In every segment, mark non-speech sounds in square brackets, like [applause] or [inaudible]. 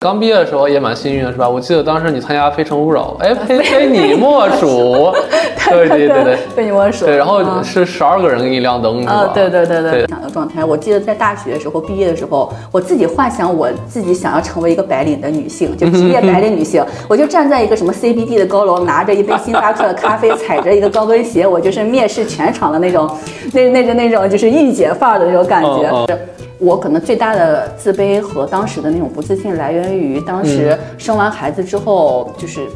刚毕业的时候也蛮幸运的，是吧？我记得当时你参加《非诚勿扰》，哎，非 [laughs] 非你莫属，[laughs] 对对对对，非你莫属。对，然后是十二个人给你亮灯，是吧？对对对对。想的状态，我记得在大学的时候，毕业的时候，我自己幻想我自己想要成为一个白领的女性，就职业白领女性，[laughs] 我就站在一个什么 CBD 的高楼，拿着一杯星巴克的咖啡，踩着一个高跟鞋，我就是蔑视全场的那种，那那种那种就是御姐范儿的那种感觉。我可能最大的自卑和当时的那种不自信，来源于当时生完孩子之后，就是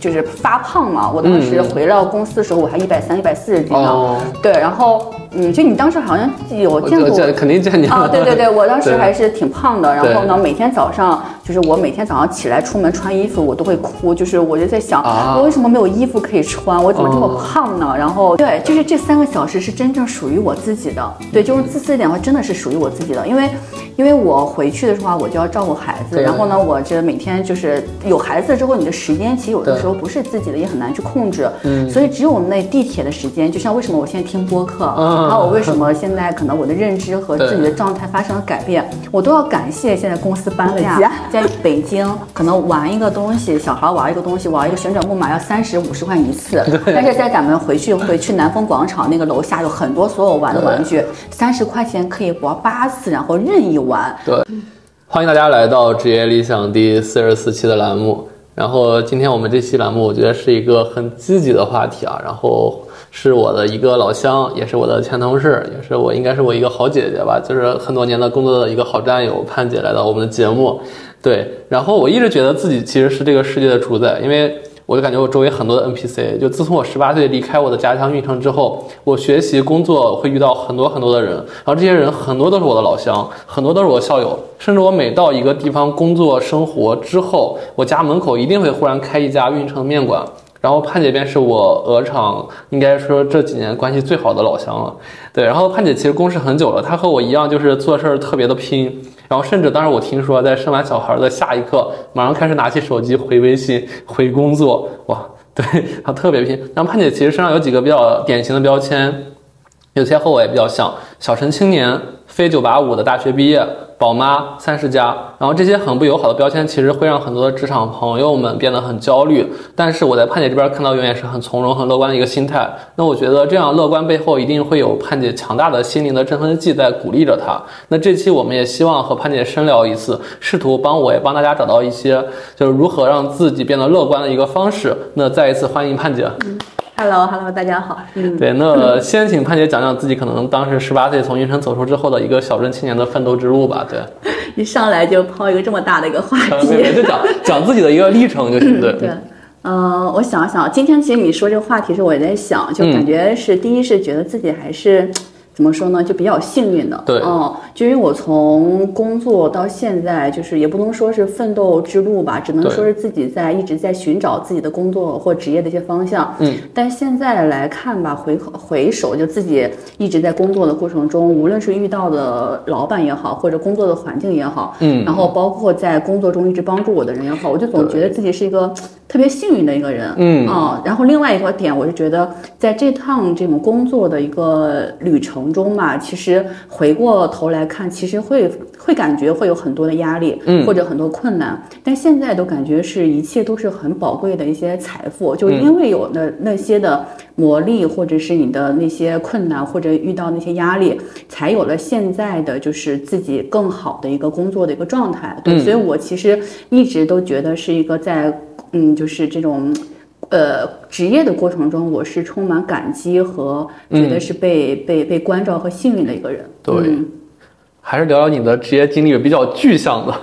就是发胖嘛。我当时回到公司的时候，我还一百三、一百四十斤呢。对，然后。嗯，就你当时好像有见过，肯定见你啊！[laughs] 对对对，我当时还是挺胖的。然后呢，每天早上就是我每天早上起来出门穿衣服，我都会哭，就是我就在想，我为什么没有衣服可以穿？我怎么这么胖呢？然后对，就是这三个小时是真正属于我自己的。对，就是自私一点的话，真的是属于我自己的。因为，因为我回去的时候我就要照顾孩子，然后呢，我这每天就是有孩子之后，你的时间其实有的时候不是自己的，也很难去控制。嗯，所以只有那地铁的时间，就像为什么我现在听播客。然后我为什么现在可能我的认知和自己的状态发生了改变，我都要感谢现在公司搬了家，在北京可能玩一个东西，小孩玩一个东西，玩一个旋转木马要三十五十块一次，[laughs] 但是在咱们回去回去南风广场那个楼下有很多所有玩的玩具，三十块钱可以玩八次，然后任意玩。对，欢迎大家来到职业理想第四十四期的栏目，然后今天我们这期栏目我觉得是一个很积极的话题啊，然后。是我的一个老乡，也是我的前同事，也是我应该是我一个好姐姐吧，就是很多年的工作的一个好战友盼姐来到我们的节目，对，然后我一直觉得自己其实是这个世界的主宰，因为我就感觉我周围很多的 NPC，就自从我十八岁离开我的家乡运城之后，我学习工作会遇到很多很多的人，然后这些人很多都是我的老乡，很多都是我校友，甚至我每到一个地方工作生活之后，我家门口一定会忽然开一家运城面馆。然后盼姐便是我鹅厂应该说这几年关系最好的老乡了，对。然后盼姐其实公事很久了，她和我一样，就是做事儿特别的拼。然后甚至当时我听说，在生完小孩的下一刻，马上开始拿起手机回微信、回工作，哇，[laughs] 对她特别拼。然后盼姐其实身上有几个比较典型的标签，有些和我也比较像，小城青年，非九八五的大学毕业。宝妈三十加，然后这些很不友好的标签，其实会让很多的职场朋友们变得很焦虑。但是我在盼姐这边看到，永远是很从容、很乐观的一个心态。那我觉得这样乐观背后，一定会有盼姐强大的心灵的振奋剂在鼓励着她。那这期我们也希望和盼姐深聊一次，试图帮我也帮大家找到一些，就是如何让自己变得乐观的一个方式。那再一次欢迎盼姐。Hello，Hello，大家好。嗯，对，那先请潘姐讲讲自己可能当时十八岁从云城走出之后的一个小镇青年的奋斗之路吧。对，[laughs] 一上来就抛一个这么大的一个话题，就讲 [laughs] 讲自己的一个历程就行。对，对，嗯，我想想，今天其实你说这个话题时，我也在想，就感觉是第一是觉得自己还是。怎么说呢？就比较幸运的，对，嗯，就因为我从工作到现在，就是也不能说是奋斗之路吧，只能说是自己在一直在寻找自己的工作或职业的一些方向。嗯，但现在来看吧，回回首就自己一直在工作的过程中，无论是遇到的老板也好，或者工作的环境也好，嗯，然后包括在工作中一直帮助我的人也好，我就总觉得自己是一个特别幸运的一个人。嗯，啊，然后另外一个点，我就觉得在这趟这种工作的一个旅程。中嘛，其实回过头来看，其实会会感觉会有很多的压力，嗯，或者很多困难，但现在都感觉是一切都是很宝贵的一些财富，就因为有那那些的磨砺，或者是你的那些困难，或者遇到那些压力，才有了现在的就是自己更好的一个工作的一个状态。对，所以我其实一直都觉得是一个在嗯，就是这种。呃，职业的过程中，我是充满感激和觉得是被被被关照和幸运的一个人。对，还是聊聊你的职业经历比较具象的。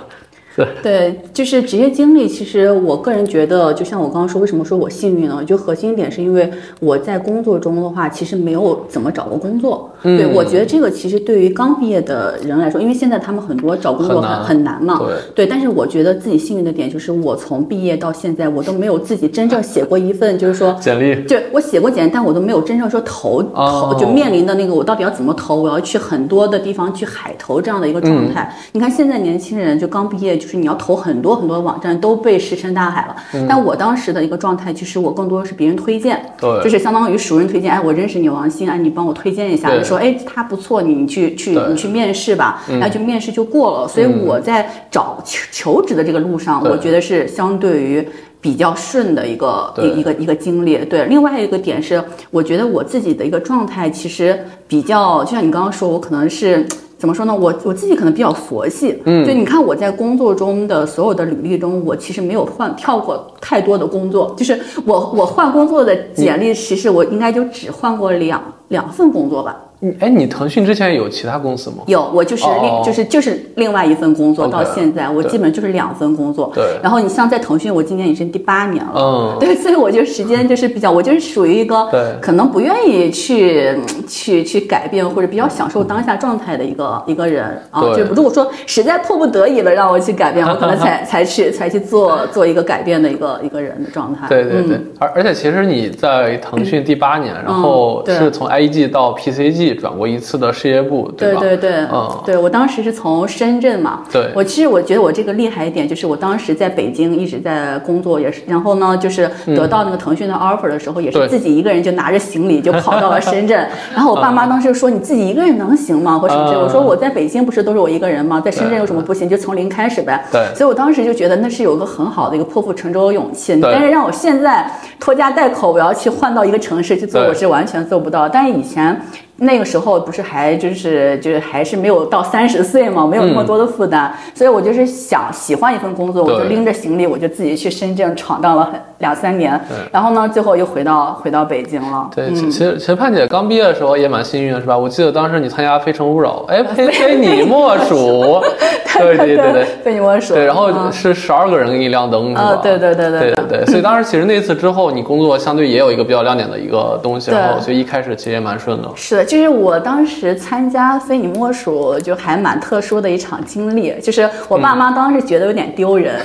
[laughs] 对，就是职业经历。其实我个人觉得，就像我刚刚说，为什么说我幸运呢？就核心一点是因为我在工作中的话，其实没有怎么找过工作。对，我觉得这个其实对于刚毕业的人来说，因为现在他们很多找工作很很难嘛。对。对，但是我觉得自己幸运的点就是，我从毕业到现在，我都没有自己真正写过一份，就是说简历。对，我写过简历，但我都没有真正说投投，就面临的那个我到底要怎么投？我要去很多的地方去海投这样的一个状态。你看现在年轻人就刚毕业，就是你要投很多很多网站都被石沉大海了。但我当时的一个状态，其实我更多的是别人推荐，对，就是相当于熟人推荐。哎，我认识你王鑫，哎，你帮我推荐一下。说，哎，他不错，你去去你去面试吧，嗯然后就面试就过了。所以我在找求求职的这个路上，我觉得是相对于。比较顺的一个一一个一个经历，对。另外一个点是，我觉得我自己的一个状态其实比较，就像你刚刚说，我可能是怎么说呢？我我自己可能比较佛系，嗯，就你看我在工作中的所有的履历中，我其实没有换跳过太多的工作，就是我我换工作的简历，其实我应该就只换过两两份工作吧。你哎，你腾讯之前有其他公司吗？有，我就是另、哦就是就是另外一份工作到现在，我基本就是两份工作。对然后你像在腾讯，我今年已经第八年了。嗯，[laughs] 对，所以我就时间就是比较，我就是属于一个对可能不愿意去嗯去去改变或者比较享受当下状态的一个一个人啊。对就如果说实在迫不得已了让我去改变，我可能才 [laughs] 才去才去做做一个改变的一个一个人的状态。对对对嗯，而而且其实你在腾讯第八年，然后是从 IEG 到 PCG 转过一次的事业部，吧？对对对，嗯对我当时是从深圳嘛，对我其实我觉得我这个厉害一点就是我当时在北京一直在工作，也是，然后呢就是得到那个腾讯的 offer 的时候，也是自己一个人就拿着行李就跑到了深圳，[laughs] 然后我爸妈当时说你自己一个人能行吗？或什么我说我在北京不是都是我一个人吗？在深圳有什么不行？就从零开始呗。对所以我当时就觉得那是有一个很好的一个破釜沉舟的勇气，但是让我现在拖家带口，我要去换到一个城市去做，我是完全做不到。但是以前那个时候不是还就是就是还是没有到三十岁嘛，没有那么多的负担，所以我就是想喜欢一份工作，我就拎着行李，我就自己去深圳闯荡了很两三年，然后呢，最后又回到回到北京了。对，嗯其其实其实盼姐刚毕业的时候也蛮幸运的，是吧？我记得当时你参加《非诚勿扰》，哎，[laughs] 非非你莫属，对 [laughs] 对对对。非你莫属。对，然后嗯是十二个人给你亮灯，是吧？对对对对对对。所以当时其实那次之后，你工作相对也有一个比较亮点的一个东西，然后所以一开始其实也蛮顺的。是的，就是我当时参加非你莫属，就还蛮特殊的一场经历。就是我爸妈当时觉得有点丢人，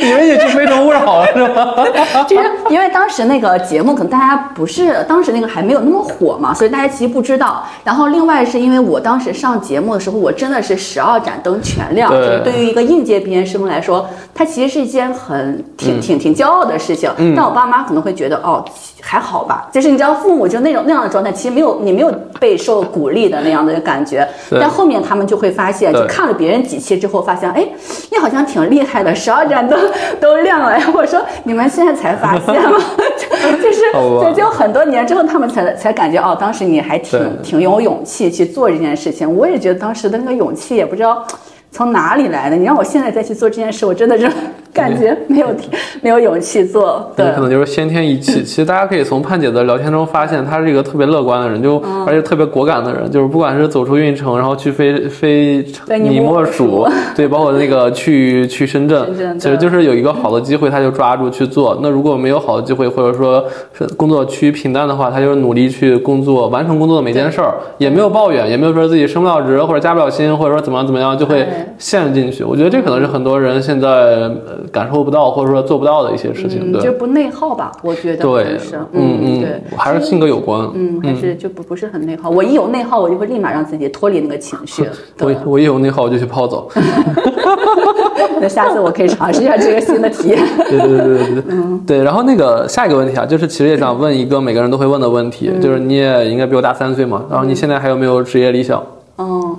以 [laughs] 为你去《非诚勿扰》了是吧？[laughs] 就是因为当时那个节目可能大家不是当时那个还没有那么火嘛，所以大家其实不知道。然后另外是因为我当时上节目的时候，我真的是十二盏灯全亮，对就是对于一个应届毕业生来说，它其实是一件很挺挺挺骄傲的事情。但我爸妈可能会觉得哦还好吧，就是你知道父母就那种那样的状态，其实没有你没有备受鼓励的那样的感觉。但后面他们就会发现，就看了别人几期之后，发现哎你好像挺厉害的，十二盏灯 [laughs] 都亮了。我说你们现在才发现吗？就 [laughs] [laughs] 就是好吧就就很多年之后，他们才才感觉哦，当时你还挺挺有勇气去做这件事情。我也觉得当时的那个勇气也不知道从哪里来的。你让我现在再去做这件事，我真的是感觉没有 [laughs] 没有勇气做。对有可能就是先天一气。[laughs] 其实大家可以从盼姐的聊天中发现，她是一个特别乐观的人，就、嗯而且特别果敢的人。就是不管是走出运城，然后去非非非你你莫莫属属，[laughs] 对，包括那个去去深圳，深圳其实就是有一个好的机会，他就抓住去做。那如果没有好的机会，或者说是工作趋于平淡的话，他就是努力去工作，完成工作的每件事儿，也没有抱怨，也没有说自己升不了职或者加不了薪，或者说怎么样怎么样，就会陷进去。我觉得这可能是很多人现在呃感受不到或者说做不到的一些事情。就不内耗吧，我觉得对是，嗯嗯，对。还是性格有关。嗯，还是就不不是很内耗。我一有内耗，我就会立马让自己脱离那个情绪。[laughs] 我，我一有内耗我就去泡澡。[laughs] 那下次我可以尝试一下这个新的体验。[laughs] 对对对对对对。对，然后那个下一个问题啊，就是其实也想问一个每个人都会问的问题，就是你也应该比我大三岁嘛，然后你现在还有没有职业理想？嗯，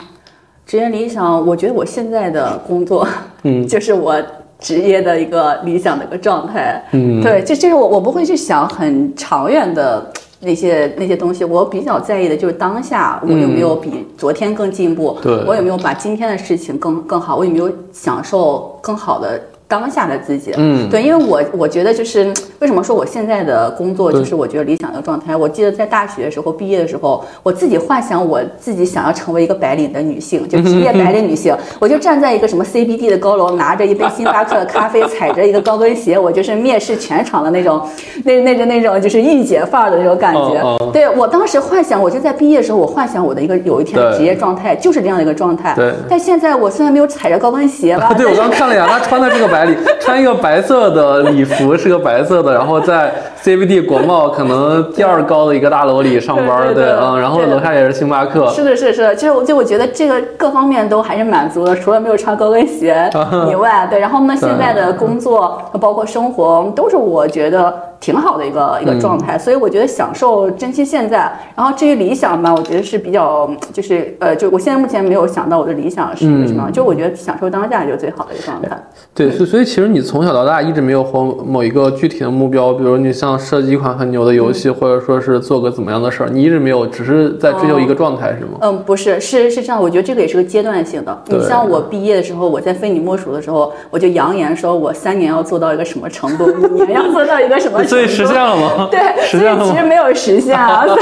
职业理想，我觉得我现在的工作，嗯，就是我职业的一个理想的一个状态。嗯，对，这这是我我不会去想很长远的那些那些东西，我比较在意的就是当下我有没有比昨天更进步，嗯对我有没有把今天的事情更更好，我有没有享受更好的。当下的自己，嗯对，因为我我觉得就是为什么说我现在的工作就是我觉得理想的状态。我记得在大学的时候毕业的时候，我自己幻想我自己想要成为一个白领的女性，就职业白领女性，我就站在一个什么 CBD 的高楼，拿着一杯星巴克的咖啡，踩着一个高跟鞋，我就是面试全场的那种，那那种那种就是御姐范儿的那种感觉。哦哦对我当时幻想，我就在毕业的时候，我幻想我的一个有一天的职业状态就是这样的一个状态。对但现在我虽然没有踩着高跟鞋吧，对，我刚看了一眼，他穿的这个白穿一个白色的礼服，是个白色的，然后在 CBD 国贸可能第二高的一个大楼里上班，对，嗯，然后楼下也是星巴克。是的，是的是的，就是我就我觉得这个各方面都还是满足的，除了没有穿高跟鞋 [laughs] 以外，对。然后呢，现在的工作包括生活都是我觉得。挺好的一个一个状态，所以我觉得享受珍惜现在。然后至于理想吧，我觉得是比较就是呃，就我现在目前没有想到我的理想是什么，就我觉得享受当下就是最好的一个状态。对，所所以其实你从小到大一直没有或某一个具体的目标，比如你像设计一款很牛的游戏，或者说是做个怎么样的事儿，你一直没有，只是在追求一个状态，是吗？嗯，不是，是是这样，我觉得这个也是个阶段性的。你像我毕业的时候，我在非你莫属的时候，我就扬言说我三年要做到一个什么程度，[laughs] 五年要做到一个什么程度，所以实现了吗？[laughs] 对，[laughs] 所以其实没有实现啊。对，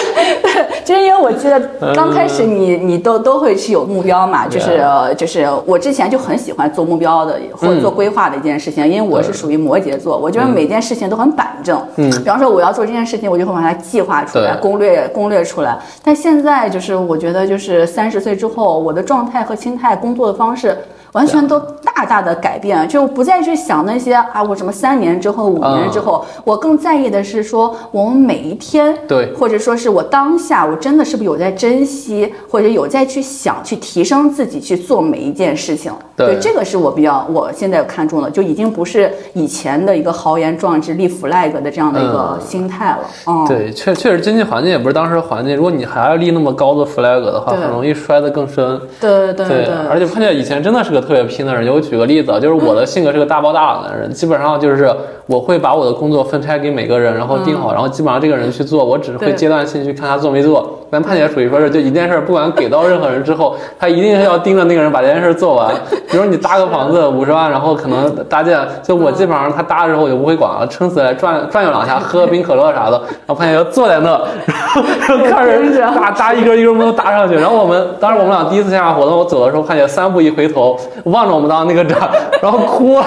就是因为我记得刚开始你你都都会是有目标嘛，就是就是我之前就很喜欢做目标的或者做规划的一件事情，因为我是属于摩羯座，我觉得每件事情都很板正。嗯，比方说我要做这件事情，我就会把它计划出来，攻略攻略出来。但现在就是我觉得就是三十岁之后，我的状态和心态、工作的方式。完全都大大的改变，就不再去想那些啊，我什么三年之后、五年之后，我更在意的是说，我们每一天，对，或者说是我当下，我真的是不是有在珍惜，或者有在去想去提升自己去做每一件事情？对，这个是我比较我现在看中的，就已经不是以前的一个豪言壮志立 flag 的这样的一个心态了。嗯，对，确确实经济环境也不是当时的环境，如果你还要立那么高的 flag 的话，很容易摔得更深。对对对，而且碰见以前真的是个。特别拼的人，就我举个例子，就是我的性格是个大包大揽的人，基本上就是我会把我的工作分拆给每个人，然后定好，然后基本上这个人去做，我只是会阶段性去看他做没做。但盼姐属于说是，就一件事不管给到任何人之后，他一定是要盯着那个人把这件事做完。比如你搭个房子五十万，然后可能搭建，就我基本上他搭的时候我就不会管了，撑死来转转悠两下，喝冰可乐啥的，然后潘姐就坐在那，然后 [laughs] 看着搭搭一根一根木头搭上去。然后我们当时我们俩第一次线下活动，我走的时候，潘姐三步一回头。望着我们当那个展，然后哭了。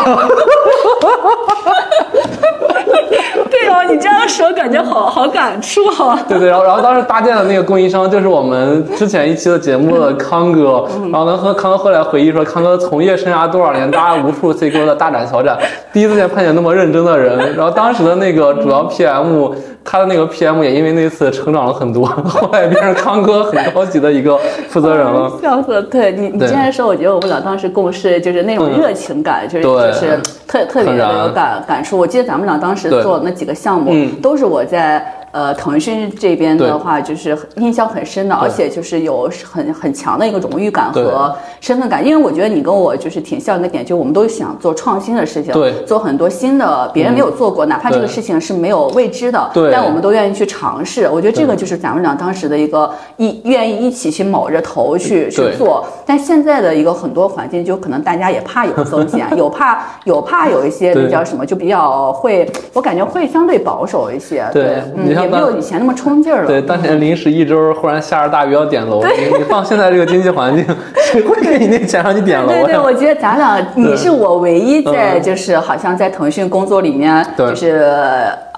对哦，你这样说感觉好好感触啊。对对，然后然后当时搭建的那个供应商就是我们之前一期的节目的康哥，然后呢和康哥后来回忆说，康哥从业生涯多少年，搭了无数 C 哥的大展小展，第一次见潘姐那么认真的人。然后当时的那个主要 PM。他的那个 PM 也因为那次成长了很多，[laughs] 后来变成康哥很高级的一个负责人了。[laughs] 笑死！对你，你这样说，我觉得我们俩当时共事就是那种热情感，就是就是特特别的有感感触。我记得咱们俩当时做那几个项目，都是我在。呃，腾讯这边的话，就是印象很深的，而且就是有很很强的一个荣誉感和身份感。因为我觉得你跟我就是挺像一个点，就我们都想做创新的事情，对，做很多新的别人没有做过，哪怕这个事情是没有未知的，对，但我们都愿意去尝试。我觉得这个就是咱们俩当时的一个一愿意一起去卯着头去去做。但现在的一个很多环境，就可能大家也怕有风险，[laughs] 有怕有怕有一些比较什么，就比较会，我感觉会相对保守一些。对，嗯。也没有以前那么冲劲儿了。对，当年临时一周忽然下着大雨要点楼，你你放现在这个经济环境，[laughs] 谁会给你那钱让你点楼？对对，我觉得咱俩你是我唯一在就是好像在腾讯工作里面就是。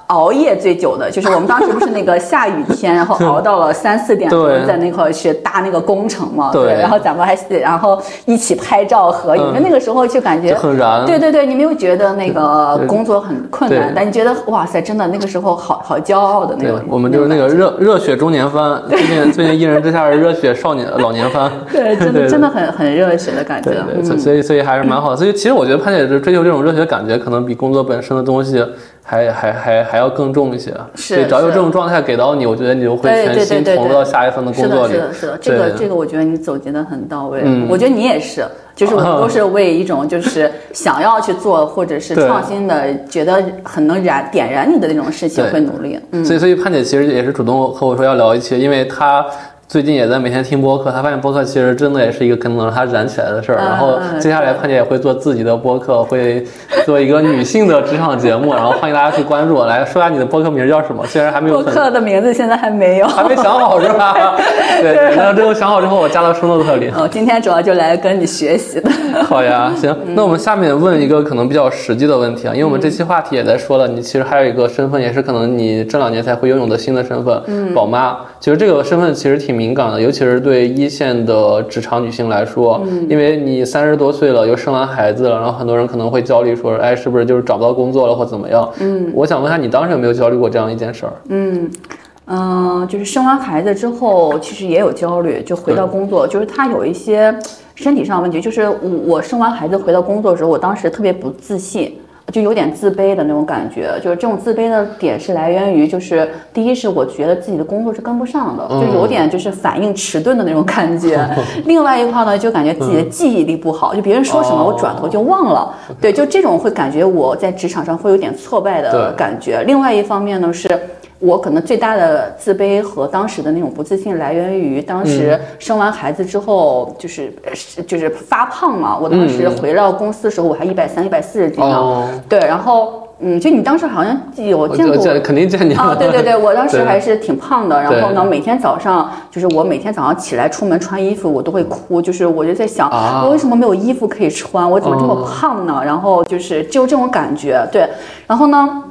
熬夜最久的就是我们当时不是那个下雨天，然后熬到了三四点钟，在那块去搭那个工程嘛。对。然后咱们还然后一起拍照合影，那个时候就感觉很燃。对对对，你没有觉得那个工作很困难，但你觉得哇塞，真的那个时候好好骄傲的那种。我们就是那个热热血中年番，最近最近一人之下是热血少年老年番。[laughs] 对，真的真的很很热血的感觉。对对，所以所以还是蛮好的。所以其实我觉得潘姐是追求这种热血感觉，可能比工作本身的东西。还还还还要更重一些，是，只要有这种状态给到你，我觉得你就会全心投入到下一份的工作里。是的，是的，是的，这个这个，我觉得你总结的很到位。嗯，我觉得你也是，就是我们 [laughs] 都是为一种就是想要去做或者是创新的，觉得很能燃点燃你的那种事情会努力。嗯，所以所以潘姐其实也是主动和我说要聊一期，因为她。最近也在每天听播客，他发现播客其实真的也是一个可能让他燃起来的事儿。然后接下来潘姐也会做自己的播客，会做一个女性的职场节目，然后欢迎大家去关注。来说下你的播客名叫什么？虽然还没有。播客的名字现在还没有，还没想好是吧？[laughs] 对，那之后想好之后我加到生动特里。哦，今天主要就来跟你学习的。[laughs] 好呀，[laughs] 行，那我们下面问一个可能比较实际的问题啊，因为我们这期话题也在说了，你其实还有一个身份，也是可能你这两年才会拥有的新的身份，嗯，宝妈。其实这个身份其实挺挺敏感的，尤其是对一线的职场女性来说，因为你三十多岁了，又生完孩子了，然后很多人可能会焦虑说，哎，是不是就是找不到工作了或怎么样？嗯，我想问下你当时有没有焦虑过这样一件事儿？嗯。嗯，就是生完孩子之后，其实也有焦虑，就回到工作，就是他有一些身体上问题。就是我生完孩子回到工作的时候，我当时特别不自信，就有点自卑的那种感觉。就是这种自卑的点是来源于，就是第一是我觉得自己的工作是跟不上的，就有点就是反应迟钝的那种感觉。[laughs] 另外一块呢，就感觉自己的记忆力不好，就别人说什么我转头就忘了。对，就这种会感觉我在职场上会有点挫败的感觉。另外一方面呢是。我可能最大的自卑和当时的那种不自信来源于当时生完孩子之后，就是就是发胖嘛。我当时回到公司的时候，我还一百三、一百四十斤呢。对，然后嗯，就你当时好像有见过，肯定见你啊。对对对，[laughs] 我当时还是挺胖的。然后呢，每天早上就是我每天早上起来出门穿衣服，我都会哭，就是我就在想，我为什么没有衣服可以穿？我怎么这么胖呢？然后就是就这种感觉。对，然后呢？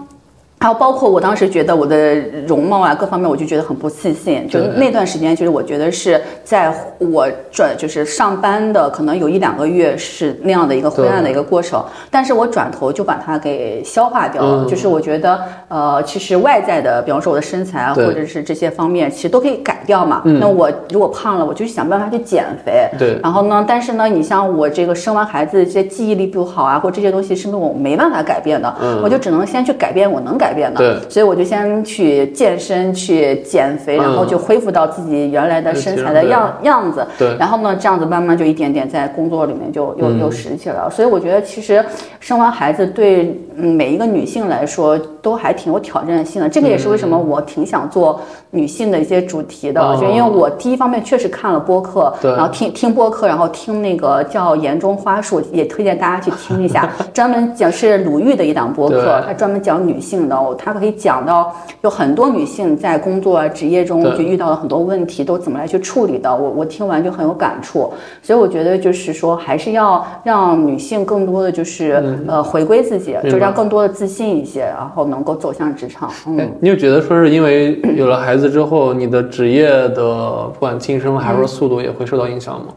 还有包括我当时觉得我的容貌啊各方面，我就觉得很不自信。就那段时间，就是我觉得是在我转就是上班的，可能有一两个月是那样的一个灰暗的一个过程。但是我转头就把它给消化掉了。就是我觉得，呃，其实外在的，比方说我的身材或者是这些方面，其实都可以改掉嘛。那我如果胖了，我就想办法去减肥。对。然后呢，但是呢，你像我这个生完孩子，这些记忆力不好啊，或这些东西是不是我没办法改变的。嗯。我就只能先去改变我能改。变的，对，所以我就先去健身，去减肥，然后就恢复到自己原来的身材的样样子。对，然后呢，这样子慢慢就一点点在工作里面就又又拾起来了。所以我觉得，其实生完孩子对每一个女性来说都还挺有挑战性的。这个也是为什么我挺想做女性的一些主题的，就因为我第一方面确实看了播客，然后听听播客，然后听那个叫《言中花树》，也推荐大家去听一下，[laughs] 专门讲是鲁豫的一档播客，他专门讲女性的。他可以讲到有很多女性在工作职业中就遇到了很多问题，都怎么来去处理的。我我听完就很有感触，所以我觉得就是说，还是要让女性更多的就是呃回归自己，就让更多的自信一些，然后能够走向职场。嗯，你有觉得说是因为有了孩子之后，你的职业的不管晋升还是速度也会受到影响吗？嗯，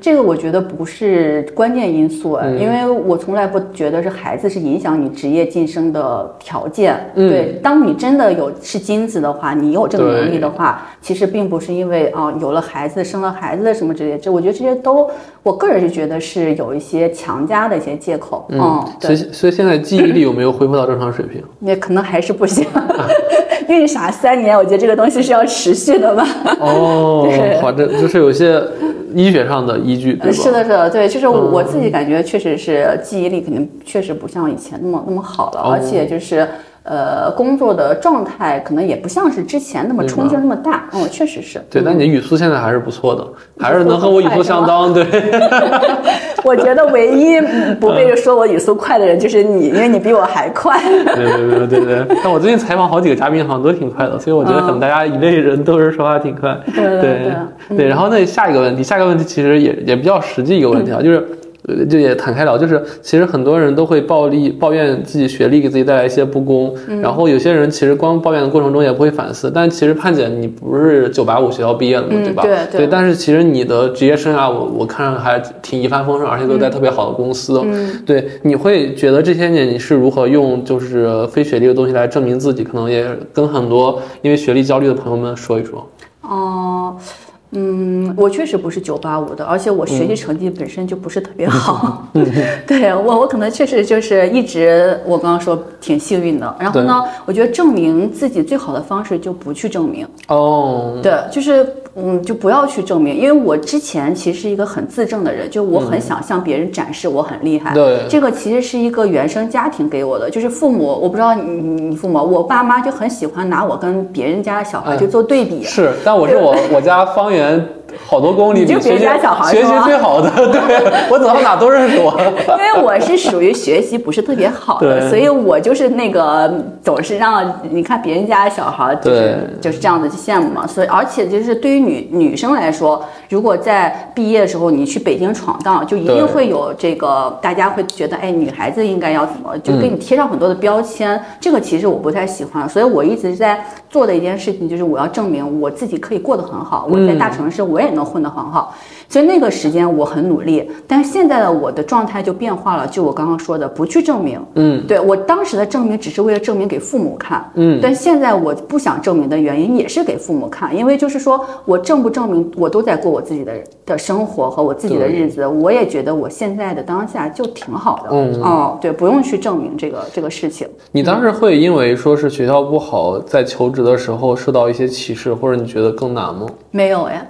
这个我觉得不是关键因素，因为我从来不觉得是孩子是影响你职业晋升的条件。对，当你真的有是金子的话，你有这个能力的话，其实并不是因为啊有了孩子、生了孩子的什么之类，这我觉得这些都，我个人是觉得是有一些强加的一些借口。嗯，所以所以现在记忆力有没有恢复到正常水平？也可能还是不行。孕傻三年，我觉得这个东西是要持续的吧。哦，[laughs] 好的，就是有些。医学上的依据，对是的，是的，对，就是我自己感觉，确实是记忆力肯定确实不像以前那么那么好了，而且就是。呃，工作的状态可能也不像是之前那么冲劲那么大，嗯，确实是。对，但你的语速现在还是不错的，还是能和我语速相当。对，[laughs] 我觉得唯一 [laughs] 不被说我语速快的人就是你，因为你比我还快。对对对对对。[laughs] 但我最近采访好几个嘉宾，好像都挺快的，所以我觉得可能大家一类人都是说话挺快。对对对对。然后那下一个问题，下一个问题其实也也比较实际一个问题啊，就是。就也坦开聊，就是其实很多人都会暴力抱怨自己学历给自己带来一些不公，然后有些人其实光抱怨的过程中也不会反思。但其实盼姐你不是九八五学校毕业的嘛，对吧？对对。但是其实你的职业生涯，我我看上还挺一帆风顺，而且都在特别好的公司。嗯。对，你会觉得这些年你是如何用就是非学历的东西来证明自己？可能也跟很多因为学历焦虑的朋友们说一说。哦。嗯，我确实不是九八五的，而且我学习成绩本身就不是特别好。[laughs] 对我，我可能确实就是一直，我刚刚说挺幸运的。然后呢，我觉得证明自己最好的方式就不去证明。哦，对，就是嗯，就不要去证明，因为我之前其实是一个很自证的人，就我很想向别人展示我很厉害。对，这个其实是一个原生家庭给我的，就是父母，我不知道你你父母，我爸妈就很喜欢拿我跟别人家的小孩去做对比。是，但我是我我家方圆。Amen 好多公里，就别人家小孩学习最好的，[laughs] 对我走到哪都认识我。[laughs] 因为我是属于学习不是特别好的，所以我就是那个总是让你看别人家小孩就是就是这样子去羡慕嘛。所以而且就是对于女女生来说，如果在毕业的时候你去北京闯荡，就一定会有这个大家会觉得，哎，女孩子应该要怎么，就给你贴上很多的标签。这个其实我不太喜欢，所以我一直在做的一件事情就是我要证明我自己可以过得很好。我在大城市我也能混得很好。所以那个时间我很努力，但是现在的我的状态就变化了。就我刚刚说的，不去证明，嗯，对我当时的证明只是为了证明给父母看，嗯，但现在我不想证明的原因也是给父母看，因为就是说我证不证明，我都在过我自己的的生活和我自己的日子，我也觉得我现在的当下就挺好的，嗯，哦，对，不用去证明这个这个事情。你当时会因为说是学校不好，在求职的时候受到一些歧视，或者你觉得更难吗？没有哎。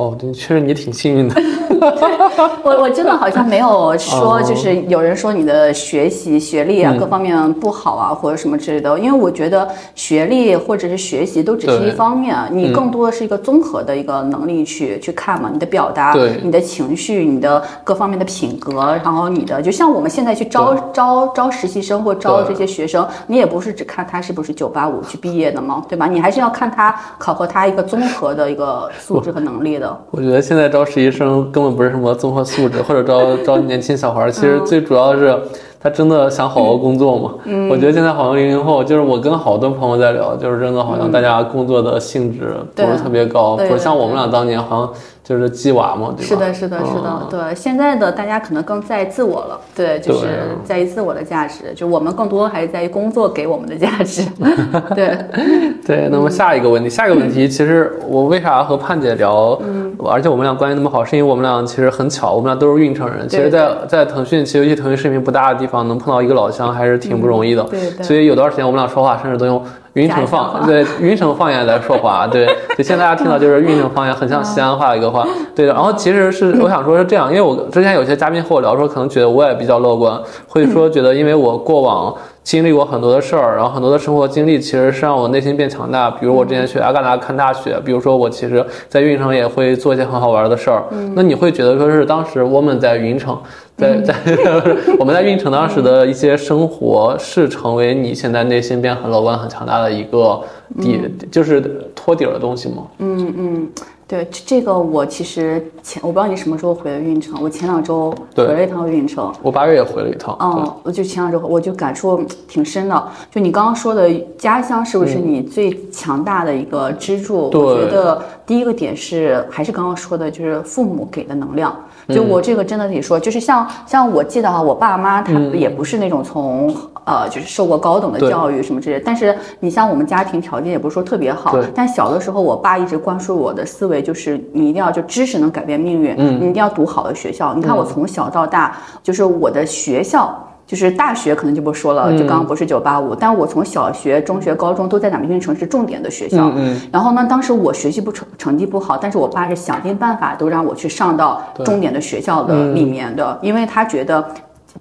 哦，对，确实你挺幸运的。[laughs] 我我真的好像没有说，就是有人说你的学习学历啊各方面不好啊，或者什么之类的。因为我觉得学历或者是学习都只是一方面，你更多的是一个综合的一个能力去去看嘛。你的表达，你的情绪，你的各方面的品格，然后你的，就像我们现在去招招招实习生或招这些学生，你也不是只看他是不是九八五去毕业的嘛，对吧？你还是要看他考核他一个综合的一个素质和能力的。我觉得现在招实习生根本不是什么综合素质，或者招招年轻小孩儿，其实最主要的是他真的想好好工作嘛。我觉得现在好像零零后，就是我跟好多朋友在聊，就是真的好像大家工作的性质不是特别高，不是像我们俩当年好像。就是鸡娃嘛，对吧？是的，是的，是的，对。现在的大家可能更在意自我了，对，就是在意自我的价值。就我们更多还是在于工作给我们的价值，[laughs] 对。[laughs] 对，那么下一个问题，下一个问题，其实我为啥和盼姐聊，而且我们俩关系那么好，是因为我们俩其实很巧，我们俩都是运城人。其实，在在腾讯，其实尤其腾讯视频不大的地方，能碰到一个老乡还是挺不容易的。对。所以有段时间我们俩说话，甚至都用。云城方对云城方言来说话，对，[laughs] 就现在大家听到就是云城方言，很像西安话的一个话，对。然后其实是我想说是这样，因为我之前有些嘉宾和我聊说，可能觉得我也比较乐观，会说觉得因为我过往经历过很多的事儿，然后很多的生活经历，其实是让我内心变强大。比如我之前去阿嘎达看大雪，比如说我其实在运城也会做一些很好玩的事儿。那你会觉得说是当时我们在云城。在 [laughs] 在 [laughs] 我们在运城当时的一些生活，是成为你现在内心变很乐观、很强大的一个底，就是托底儿的东西吗？嗯嗯，对，这个我其实前我不知道你什么时候回的运城，我前两周回了一趟运城，我八月也回了一趟。嗯，我就前两周我就感触挺深的。就你刚刚说的家乡是不是你最强大的一个支柱？我觉得第一个点是还是刚刚说的，就是父母给的能量。就我这个真的得说，就是像像我记得哈，我爸妈他也不是那种从呃就是受过高等的教育什么之类，但是你像我们家庭条件也不是说特别好，但小的时候我爸一直灌输我的思维就是你一定要就知识能改变命运，你一定要读好的学校。你看我从小到大就是我的学校。就是大学可能就不说了，就刚刚不是九八五，但我从小学、中学、高中都在咱们运城市重点的学校。嗯。然后呢，当时我学习不成，成绩不好，但是我爸是想尽办法都让我去上到重点的学校的里面的，因为他觉得。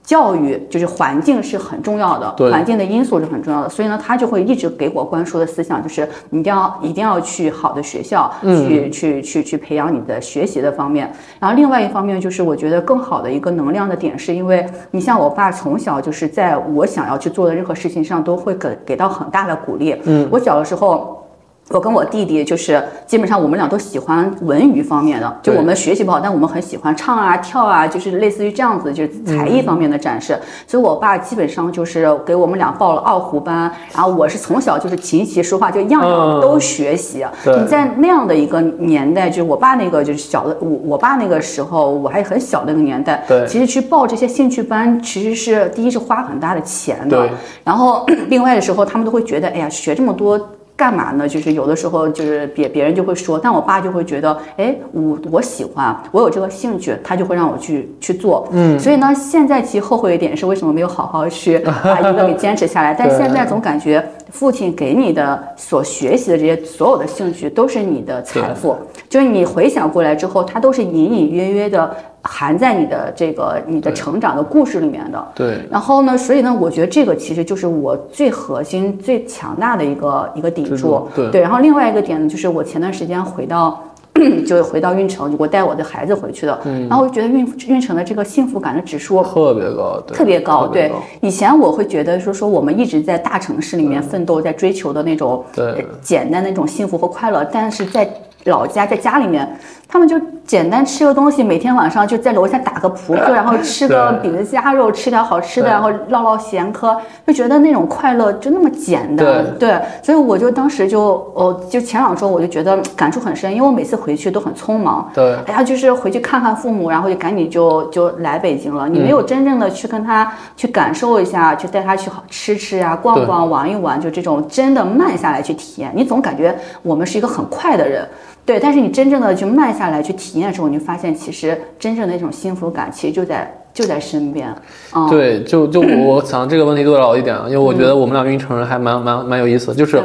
教育就是环境是很重要的，环境的因素是很重要的，所以呢，他就会一直给我灌输的思想就是你一定要一定要去好的学校，去去去去培养你的学习的方面。然后另外一方面就是我觉得更好的一个能量的点，是因为你像我爸从小就是在我想要去做的任何事情上都会给给到很大的鼓励。嗯，我小的时候。我跟我弟弟就是基本上我们俩都喜欢文娱方面的，就我们学习不好，但我们很喜欢唱啊跳啊，就是类似于这样子，就是才艺方面的展示。所以，我爸基本上就是给我们俩报了二胡班，然后我是从小就是琴棋书画就样样都学习。你在那样的一个年代，就是我爸那个就是小的我我爸那个时候我还很小那个年代，其实去报这些兴趣班其实是第一是花很大的钱的，然后 [clears throat] 另外的时候他们都会觉得，哎呀，学这么多。干嘛呢？就是有的时候，就是别别人就会说，但我爸就会觉得，哎，我我喜欢，我有这个兴趣，他就会让我去去做。嗯，所以呢，现在其实后悔一点是为什么没有好好去把一个给坚持下来。但现在总感觉父亲给你的所学习的这些所有的兴趣都是你的财富，就是你回想过来之后，它都是隐隐约约的。含在你的这个你的成长的故事里面的，对。然后呢，所以呢，我觉得这个其实就是我最核心、最强大的一个一个顶柱，对。对。然后另外一个点呢，就是我前段时间回到 [clears throat] 就回到运城，我带我的孩子回去的。然后我就觉得运运城的这个幸福感的指数特别高，特别高。对，以前我会觉得说说我们一直在大城市里面奋斗，在追求的那种对简单的那种幸福和快乐，但是在老家在家里面，他们就简单吃个东西，每天晚上就在楼下打个扑克，[laughs] 然后吃个饼子夹肉，吃点好吃的，然后唠唠闲嗑，就觉得那种快乐就那么简单。对，所以我就当时就哦，就前两周我就觉得感触很深，因为我每次回去都很匆忙。对哎呀，就是回去看看父母，然后就赶紧就就来北京了。你没有真正的去跟他去感受一下，去带他去好吃吃啊，逛逛、玩一玩，就这种真的慢下来去体验。你总感觉我们是一个很快的人，对，但是你真正的去慢下来去体验的时候，你就发现其实真正的那种幸福感其实就在就在身边。啊、对，就就我我想这个问题多聊一点啊，因为我觉得我们俩运城人还蛮蛮蛮有意思，就是，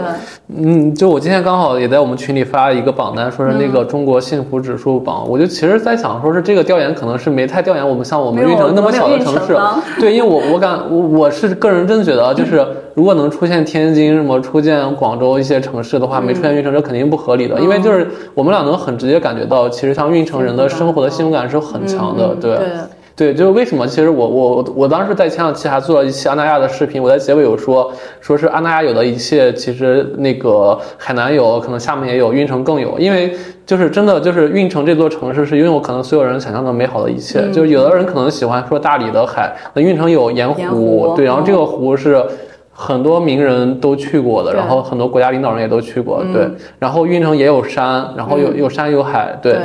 嗯，就我今天刚好也在我们群里发了一个榜单，说是那嗯。个中国幸福指数榜，我就其实在想，说是这个调研可能是没太调研我们像我们运城那么小的城市 [laughs] 对，因为我我感我我是个人真觉得啊，就是如果能出现天津什么出现广州一些城市的话，没出现运城这肯定不合理的，因为就是我们俩能很直接感觉到，其实像运城人的生活的幸福感是很强的，对对，就是为什么？其实我我我当时在前两期还做了一期安那亚的视频，我在结尾有说，说是安那亚有的一切，其实那个海南有，可能厦门也有，运城更有，因为就是真的就是运城这座城市是拥有可能所有人想象的美好的一切。就是有的人可能喜欢说大理的海，那运城有盐湖，盐湖对，然后这嗯个湖是。很多名人都去过的，然后很多国家领导人也都去过，对。然后运城也有山，然后有有山有海，对。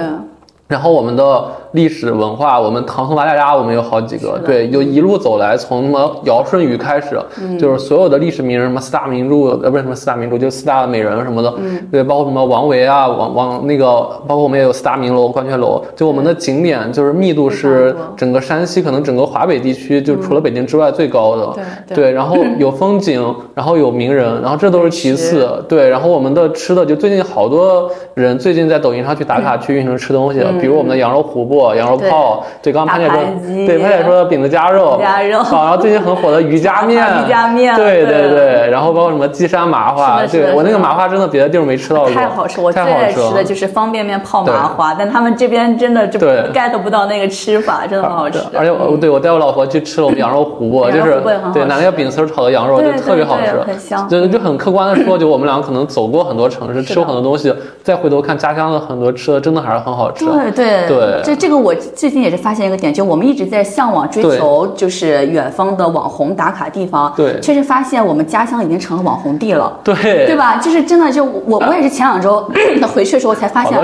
然后我们的历史文化，我们唐宋八大家，我们有好几个，对，就一路走来，从什么尧舜禹开始，就是所有的历史名人，什么四大名著，呃，不是什么四大名著，就四大美人什么的，对，包括什么王维啊，王王那个，包括我们也有四大名楼、观泉楼，就我们的景点就是密度是整个山西，可能整个华北地区，就除了北京之外最高的，对对，然后 [laughs] 有风景，然后有名人，然后这都是其次，对，然后我们的吃的，就最近好多人最近在抖音上去打卡去运城吃东西，比如我们的羊肉胡饽、羊肉泡，对，刚刚潘姐说对，潘姐说的饼子夹肉，夹肉好，然后最近很火的瑜伽面，瑜伽面对对对对，然后包括什么鸡山麻花，对我那个麻花真的别的地儿没吃到过，太好吃，我最爱吃的了就是方便面泡麻花，但他们这边真的就 get 不到那个吃法，真的很好吃。而且我对我带我老婆去吃了我们羊肉胡饽，就是对拿那个饼丝炒的羊肉就特别好吃很香就就很客观的说，[laughs] 就我们两个可能走过很多城市，吃过很多东西，再回头看家乡的很多吃的，真的还是很好吃。对对对这这个我最近也是发现一个点，就我们一直在向往追求，就是远方的网红打卡地方。对确实发现我们家乡已经成了网红地了。对对吧？就是真的，就我我也是前两周回去的时候才发现。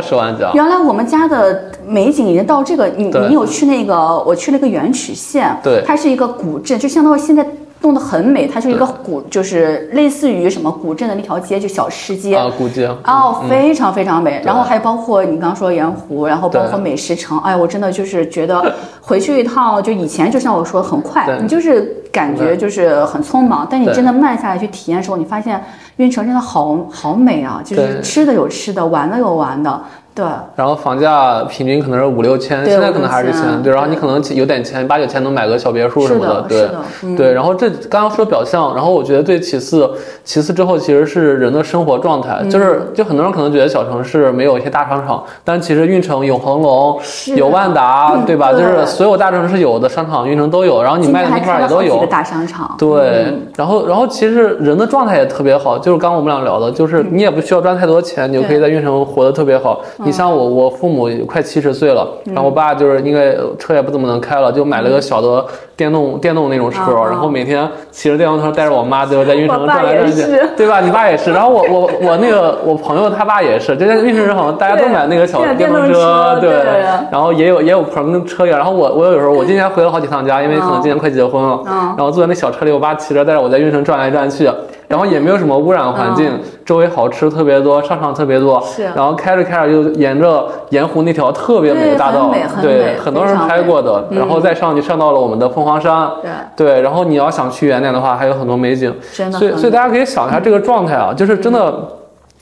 原来我们家的美景已经到这个，你你有去那个，我去了一个元曲县，对它是一个古镇，就相当于现在弄得很美，它是一个古，就是类似于什么古镇的那条街，就小吃街。啊，古街哦，非常非常美，然后还包括你刚刚说盐湖，然后包括美食城，哎，我真的就是觉得 [laughs] 回去一趟，就以前就像我说很快，你就是感觉就是很匆忙，但你真的慢下来去体验的时候，你发现运城真的好好美啊，就是吃的有吃的，玩的有玩的，对。然后房价平均可能是五六千，现在可能还是五千千，对，然后你可能有点钱，八九千能买个小别墅什么的对嗯对。然后这刚刚说表象，然后我觉得最其次，其次之后其实是人的生活状态，嗯就是就很多人可能觉得小城市没有一些大商场，但其实运城有恒隆，有万达，嗯对吧？就是所有大城市有的商场，运城都有，然后你卖的那块儿也都有。大商场，对，嗯然后然后其实人的状态也特别好，就是刚刚我们俩聊的，就是你也不需要赚太多钱，你就可以在运城活得特别好。你像我，我父母快七十岁了，然后我爸就是因为车也不怎么能开了，就买了个小的电动电动那种车，啊然后每天骑着电动车带着我妈就是在运城转来转去，对吧？你爸也是，然后我我我那个我朋友他爸也是，就在运城人好像大家都买那个小对电动车对对，然后也有也有棚跟车呀，然后我我有时候我今年回了好几趟家，因为可能今年快结婚了，嗯。然后坐在那小车里，我爸骑着带着我在运城转来转去，然后也没有什么污染环境，周围好吃特别多，商场特别多，是。然后开着开着就沿着盐湖那条特别美的大道对很美，很美，很多人拍过的，然后再上去上到了我们的凤凰山，对。对，然后你要想去远点的话，还有很多美景，真的所以所以大家可以想一下这个状态啊，就是真的，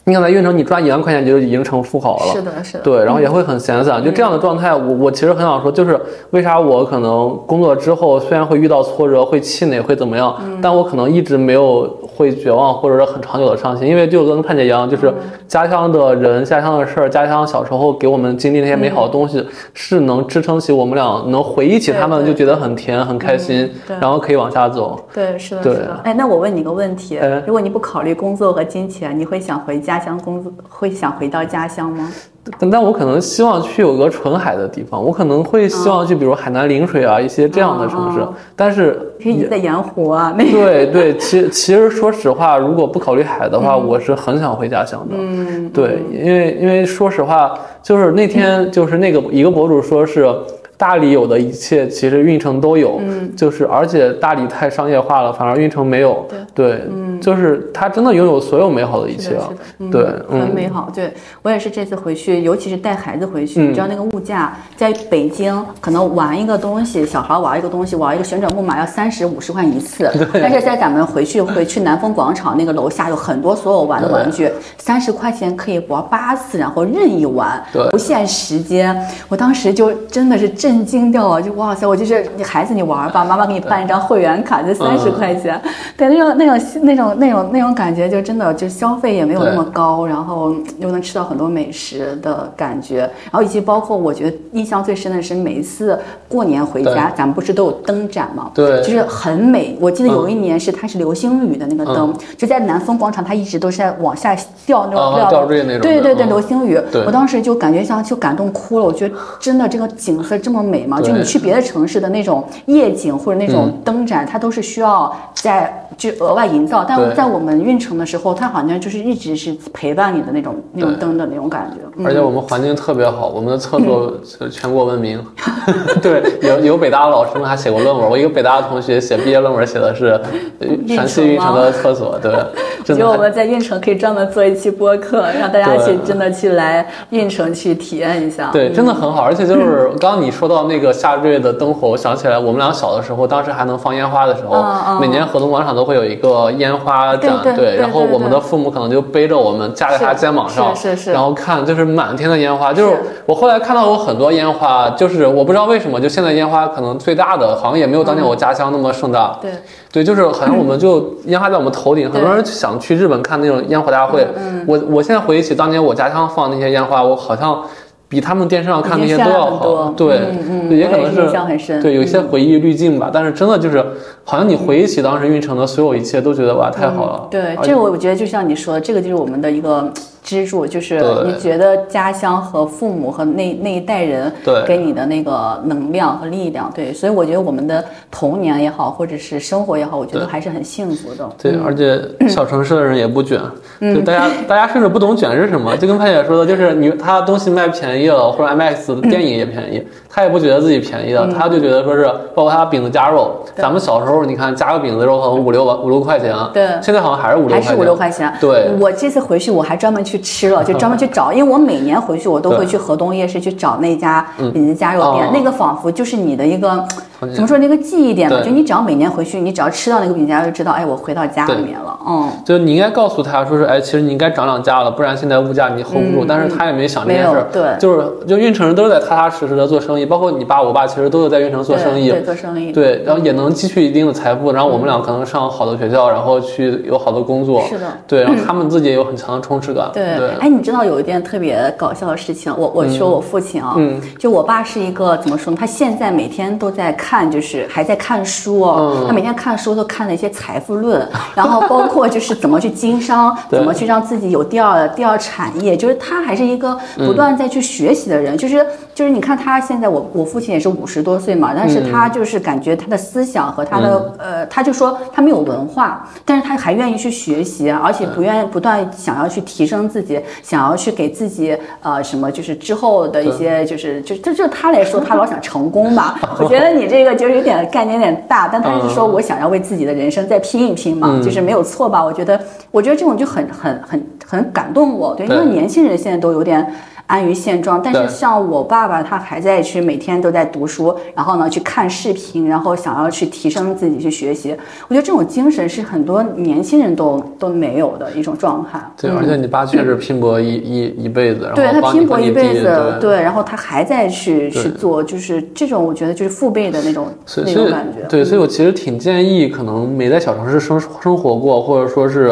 你想在运城你赚一万块钱就已经成富豪了，是的，是的，对，然后也会很闲散，就这样的状态，我我其实很想说，就是为啥我可能工作之后虽然会遇到挫折，会气馁，会怎么样，但我可能一直没有会绝望，或者是很长久的伤心。因为就跟盼姐一样，就是家乡的人、家乡的事儿、家乡小时候给我们经历那些美好的东西，是能支撑起我们俩能回忆起他们就觉得很甜、很开心，然后可以往下走。对，是的，是的。哎，那我问你个问题：如果你不考虑工作和金钱，你会想回家乡工作？会想回到家乡吗？但但我可能希望去有个纯海的地方，我可能会希望去，比如海南陵水啊，一些这样的城市。但是可以在盐湖啊。那对对，其其实说实话，如果不考虑海的话，我是很想回家乡的。嗯，对，因为因为说实话，就是那天就是那个一个博主说是。大理有的一切，其实运城都有，嗯，就是而且大理太商业化了，反而运城没有，对，嗯，就是它真的拥有所有美好的一切，对，很美好。对我也是这次回去，尤其是带孩子回去，你知道那个物价，在北京可能玩一个东西，小孩玩一个东西，玩一个旋转木马要三十五十块一次，但是在咱们回去回去南风广场那个楼下有很多所有玩的玩具，三十块钱可以玩八次，然后任意玩，不限时间。我当时就真的是。震惊掉了，就哇塞！我就是你孩子，你玩吧，妈妈给你办一张会员卡，就三十块钱，对那种那种那种那种那种感觉，就真的就消费也没有那么高，然后又能吃到很多美食的感觉，然后以及包括我觉得印象最深的是每一次过年回家，咱们不是都有灯展吗？对，就是很美。我记得有一年是它是流星雨的那个灯，就在南风广场，它一直都是在往下掉那种掉坠那种。对对对，流星雨，我当时就感觉像就感动哭了。我觉得真的这个景色这么。美吗？就你去别的城市的那种夜景或者那种灯展，它都是需要在就额外营造。但在我们运城的时候，它好像就是一直是陪伴你的那种那种灯的那种感觉。而且我们环境特别好，我们的厕所 [laughs] 全国闻名。[laughs] 对，有有北大的老师们还写过论文。我一个北大的同学写毕业论文写的是陕西运城的厕所。对，[laughs] 我觉得我们在运城可以专门做一期播客，让大家去真的去来运城去体验一下。对，真的很好。而且就是刚刚你说。到那个夏日的灯火，我想起来我们俩小的时候，当时还能放烟花的时候，每年河东广场都会有一个烟花展，对，然后我们的父母可能就背着我们，架在他肩膀上，是是，然后看就是满天的烟花，就是我后来看到过很多烟花，就是我不知道为什么，就现在烟花可能最大的好像也没有当年我家乡那么盛大，对，对，就是好像我们就烟花在我们头顶，很多人想去日本看那种烟火大会，我我现在回忆起当年我家乡放那些烟花，我好像。比他们电视上看那些都要好，对，也可能是对有一些回忆滤镜吧。但是真的就是，好像你回忆起当时运城的所有一切，都觉得哇，太好了。对，这个我觉得就像你说的，这个就是我们的一个。支柱就是你觉得家乡和父母和那那一代人给你的那个能量和力量，对，所以我觉得我们的童年也好，或者是生活也好，我觉得还是很幸福的。对，而且 [clears throat] 小城市的人也不卷，就大家大家甚至不懂卷是什么，就跟潘姐说的，就是你他东西卖便宜了，或者 IMAX 电影也便宜，他也不觉得自己便宜的，他就觉得说是包括他饼子加肉，咱们小时候你看加个饼子肉可能五六五六块钱，对，现在好像还是五六还是五六块钱。对，我这次回去我还专门去。吃了，就专门去找，[laughs] 因为我每年回去，我都会去河东夜市去找那家饼子加肉店，那个仿佛就是你的一个。怎么说那个记忆点呢？就你只要每年回去，你只要吃到那个饼夹，就知道，哎，我回到家里面了。嗯，就你应该告诉他说是，哎，其实你应该涨涨价了，不然现在物价你 hold 不住。但是他也没想这件事。对，就是就运城人都是在踏踏实实的做生意，包括你爸我爸，其实都是在运城做生意。对，做生意。对，然后也能积蓄一定的财富，然后我们俩可能上好的学校，然后去有好的工作。是的。对，然后他们自己也有很强的充实感。对对。哎，你知道有一件特别搞笑的事情？我我说我父亲啊，嗯就我爸是一个怎么说呢？他现在每天都在看，就是还在。看书哦，他每天看书都看了一些财富论，[laughs] 然后包括就是怎么去经商，[laughs] 怎么去让自己有第二第二产业，就是他还是一个不断在去学习的人。就是就是你看他现在，我我父亲也是五十多岁嘛，但是他就是感觉他的思想和他的呃，他就说他没有文化，但是他还愿意去学习，而且不愿不断想要去提升自己，想要去给自己呃什么就是之后的一些就是就就就他来说，他老想成功吧。[laughs] 我觉得你这个就是有点概念。有点大，但他是说我想要为自己的人生再拼一拼嘛，就是没有错吧？我觉得，我觉得这种就很很很很感动我，对，因为年轻人现在都有点。安于现状。但是像我爸爸，他还在去每天都在读书，然后呢去看视频，然后想要去提升自己去学习。我觉得这种精神是很多年轻人都都没有的一种状态。对，而且你爸确实拼搏一一一辈子，然后对他拼搏一辈子，对，然后他还在去去做，就是这种我觉得就是父辈的那种那种感觉。对，所以我其实挺建议，可能没在小城市生生活过，或者说是。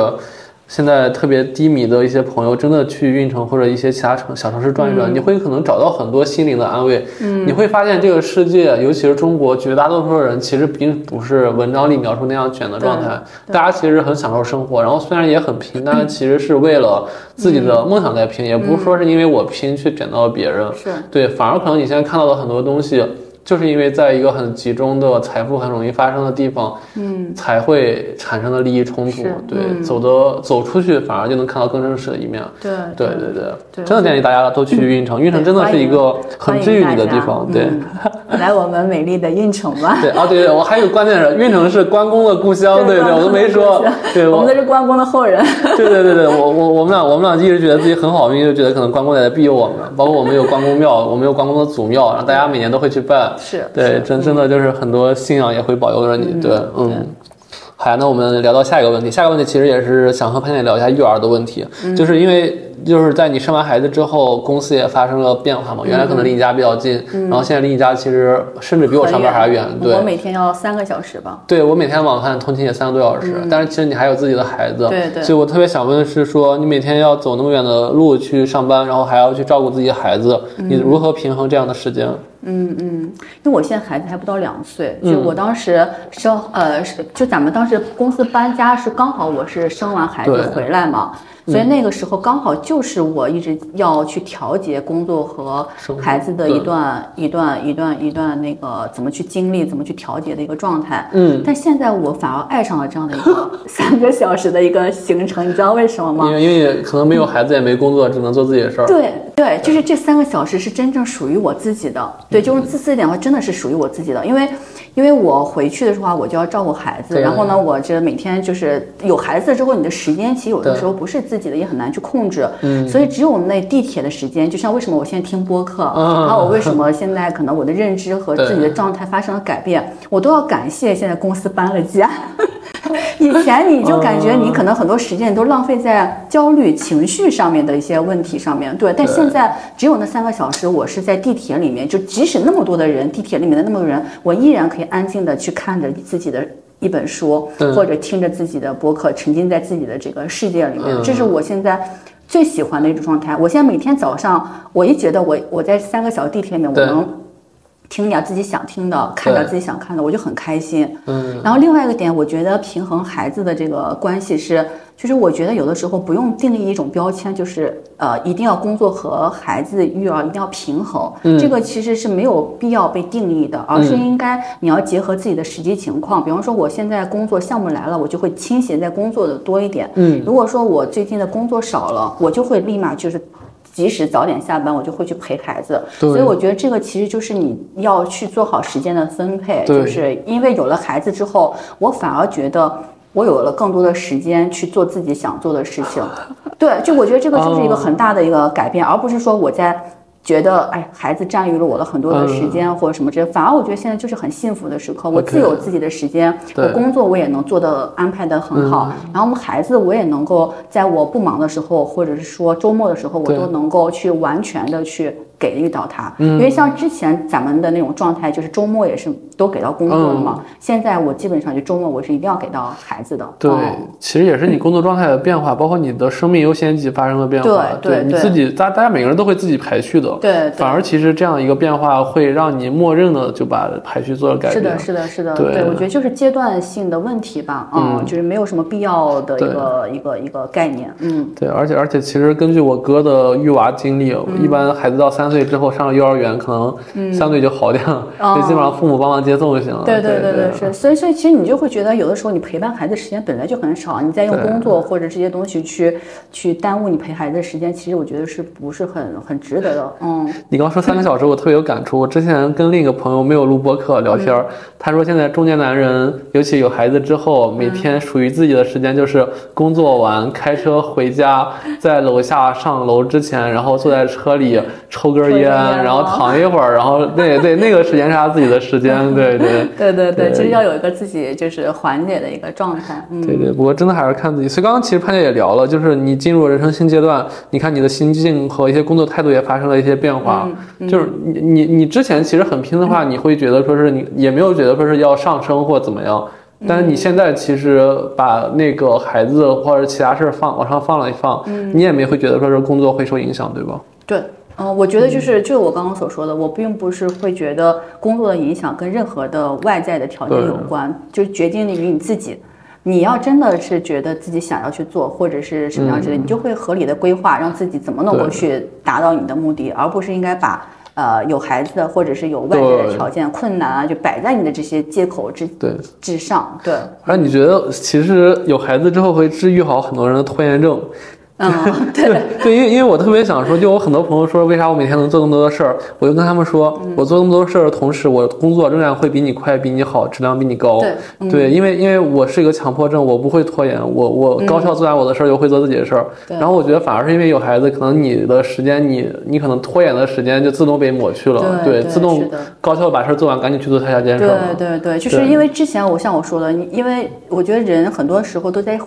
现在特别低迷的一些朋友，真的去运城或者一些其他城小城市转一转，你会可能找到很多心灵的安慰。嗯，你会发现这个世界，尤其是中国，绝大多数人其实并不是文章里描述那样卷的状态。大家其实很享受生活，然后虽然也很拼，[laughs] 但其实是为了自己的梦想在拼，也不是说是因为我拼去卷到别人。是对，反而可能你现在看到的很多东西。就是因为在一个很集中的财富很容易发生的地方，嗯，才会产生的利益冲突。对，走的走出去，反而就能看到更真实的一面。对，对，对，对，真的建议大家都去运城。运城真的是一个很治愈你的地方。对，来我们美丽的运城吧。[laughs] 对啊，对对，我还有关键是运城是关公的故乡。对对，我都没说。对，我们都是关公的后人。[laughs] 对对对对，我我我们俩我们俩一直觉得自己很好运，就觉得可能关公在庇佑我们。包括我们有关公庙，我们有关公的祖庙，然后大家每年都会去拜。是对，真真的就是很多信仰也会保佑着你，对，嗯。好，那我们聊到下一个问题。下一个问题其实也是想和潘姐聊一下育儿的问题，就是因为就是在你生完孩子之后，公司也发生了变化嘛。原来可能离你家比较近，然后现在离你家其实甚至比我上班还远。对，我每天要三个小时吧。对，我每天往返通勤也三个多小时。但是其实你还有自己的孩子，对对。所以我特别想问的是，说你每天要走那么远的路去上班，然后还要去照顾自己的孩子，你如何平衡这样的时间？嗯嗯，因为我现在孩子还不到两岁，就我当时生呃，就咱们当时公司搬家是刚好我是生完孩子回来嘛。所以那个时候刚好就是我一直要去调节工作和孩子的一段一段一段一段那个怎么去经历怎么去调节的一个状态。嗯。但现在我反而爱上了这样的一个 [laughs] 三个小时的一个行程，你知道为什么吗？因为因为可能没有孩子也没工作，只能做自己的事儿。对对，就是这三个小时是真正属于我自己的。对，就是自私一点的话，真的是属于我自己的，因为。因为我回去的时候，我就要照顾孩子，然后呢，我这每天就是有孩子之后，你的时间其实有的时候不是自己的，也很难去控制。嗯，所以只有那地铁的时间，就像为什么我现在听播客，然后我为什么现在可能我的认知和自己的状态发生了改变，我都要感谢现在公司搬了家。以前你就感觉你可能很多时间都浪费在焦虑情绪上面的一些问题上面，对。但现在只有那三个小时，我是在地铁里面，就即使那么多的人，地铁里面的那么多人，我依然可以安静的去看着自己的一本书，或者听着自己的播客，沉浸在自己的这个世界里面。这是我现在最喜欢的一种状态。我现在每天早上，我一觉得我我在三个小时地铁里面，我能。听点自己想听的，看点自己想看的，我就很开心。嗯，然后另外一个点，我觉得平衡孩子的这个关系是，就是我觉得有的时候不用定义一种标签，就是呃，一定要工作和孩子育儿一定要平衡。嗯，这个其实是没有必要被定义的，而是应该你要结合自己的实际情况。比方说，我现在工作项目来了，我就会倾斜在工作的多一点。嗯，如果说我最近的工作少了，我就会立马就是。即使早点下班，我就会去陪孩子。所以我觉得这个其实就是你要去做好时间的分配。就是因为有了孩子之后，我反而觉得我有了更多的时间去做自己想做的事情。[laughs] 对，就我觉得这个就是一个很大的一个改变，而不是说我在。觉得哎，孩子占据了我的很多的时间或者什么之类，反而我觉得现在就是很幸福的时刻。我自有自己的时间，我工作我也能做的安排的很好。然后我们孩子我也能够在我不忙的时候，或者是说周末的时候，我都能够去完全的去。给予到他，因为像之前咱们的那种状态，就是周末也是都给到工作的嘛。现在我基本上就周末我是一定要给到孩子的。对，其实也是你工作状态的变化，包括你的生命优先级发生了变化。对，你自己，大大家每个人都会自己排序的。对，反而其实这样一个变化会让你默认的就把排序做了改变。是的，是的，是的。对，我觉得就是阶段性的问题吧。嗯，就是没有什么必要的一个一个一个概念。嗯，对，而且而且其实根据我哥的育娃经历，一般孩子到三。岁之后上了幼儿园，可能相对就好点了，[laughs] 就基本上父母帮忙接送就行了。对对对对，是。所以所以其实你就会觉得有的时候你陪伴孩子时间本来就很少，你再用工作或者这些东西去去耽误你陪孩子的时间，其实我觉得是不是很很值得的？嗯。你刚说三个小时，我特别有感触。我之前跟另一个朋友没有录播课聊天，他说现在中年男人，尤其有孩子之后，每天属于自己的时间就是工作完开车回家，在楼下上楼之前，然后坐在车里抽根烟，然后躺一会儿，然后对对，那个时间是他自己的时间，对对对 [laughs] 对对，其实要有一个自己就是缓解的一个状态。对对，不过真的还是看自己。所以刚刚其实潘姐也聊了，就是你进入人生新阶段，你看你的心境和一些工作态度也发生了一些变化，就是你你你之前其实很拼的话，你会觉得说是你也没有觉得说是要上升或怎么样。但是你现在其实把那个孩子或者其他事儿放往上放了一放，你也没会觉得说是工作会受影响，对吧？对，嗯，我觉得就是就我刚刚所说的，我并不是会觉得工作的影响跟任何的外在的条件有关，就决定于你自己。你要真的是觉得自己想要去做或者是什么样之类，你就会合理的规划，让自己怎么能够去达到你的目的，而不是应该把。呃，有孩子的，或者是有外在的条件困难啊，就摆在你的这些借口之对之上，对。而你觉得，其实有孩子之后会治愈好很多人的拖延症。嗯，[laughs] 对对，因为因为我特别想说，就我很多朋友说，为啥我每天能做那么多的事儿？我就跟他们说，我做那么多事儿的同时，我工作仍然会比你快，比你好，质量比你高。对，对，因为因为我是一个强迫症，我不会拖延，我我高效做完我的事儿，又会做自己的事儿。然后我觉得反而是因为有孩子，可能你的时间，你你可能拖延的时间就自动被抹去了，对，自动高效把事儿做完，赶紧去做下一件事儿。对对对，就是因为之前我像我说的，因为我觉得人很多时候都在。